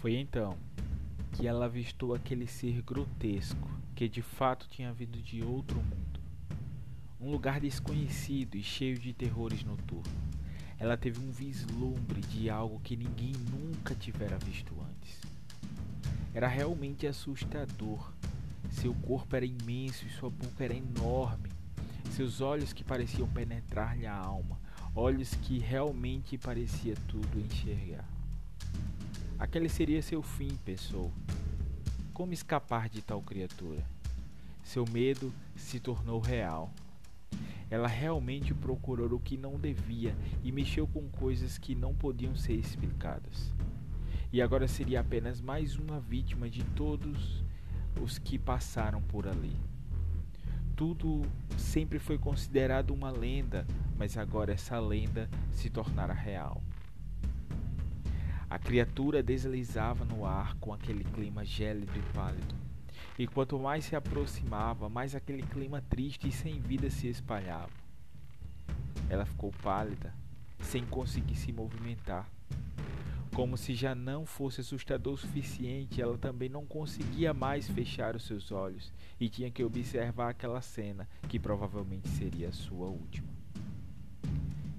Foi então que ela avistou aquele ser grotesco que de fato tinha vindo de outro mundo. Um lugar desconhecido e cheio de terrores noturnos. Ela teve um vislumbre de algo que ninguém nunca tivera visto antes. Era realmente assustador. Seu corpo era imenso e sua boca era enorme. Seus olhos que pareciam penetrar-lhe a alma, olhos que realmente parecia tudo enxergar. Aquele seria seu fim, pensou. Como escapar de tal criatura? Seu medo se tornou real. Ela realmente procurou o que não devia e mexeu com coisas que não podiam ser explicadas. E agora seria apenas mais uma vítima de todos os que passaram por ali. Tudo sempre foi considerado uma lenda, mas agora essa lenda se tornara real. A criatura deslizava no ar com aquele clima gélido e pálido. E quanto mais se aproximava, mais aquele clima triste e sem vida se espalhava. Ela ficou pálida, sem conseguir se movimentar. Como se já não fosse assustador o suficiente, ela também não conseguia mais fechar os seus olhos e tinha que observar aquela cena, que provavelmente seria a sua última.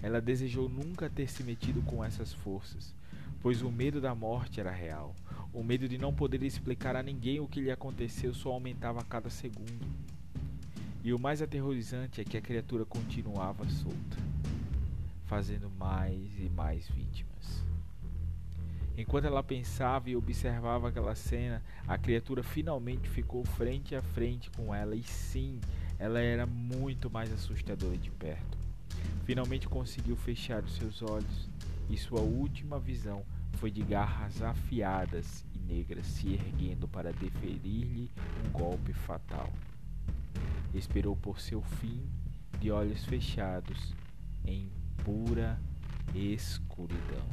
Ela desejou nunca ter se metido com essas forças, pois o medo da morte era real. O medo de não poder explicar a ninguém o que lhe aconteceu só aumentava a cada segundo. E o mais aterrorizante é que a criatura continuava solta, fazendo mais e mais vítimas. Enquanto ela pensava e observava aquela cena, a criatura finalmente ficou frente a frente com ela, e sim, ela era muito mais assustadora de perto. Finalmente conseguiu fechar os seus olhos e sua última visão foi de garras afiadas e negras se erguendo para deferir-lhe um golpe fatal. Esperou por seu fim, de olhos fechados, em pura escuridão.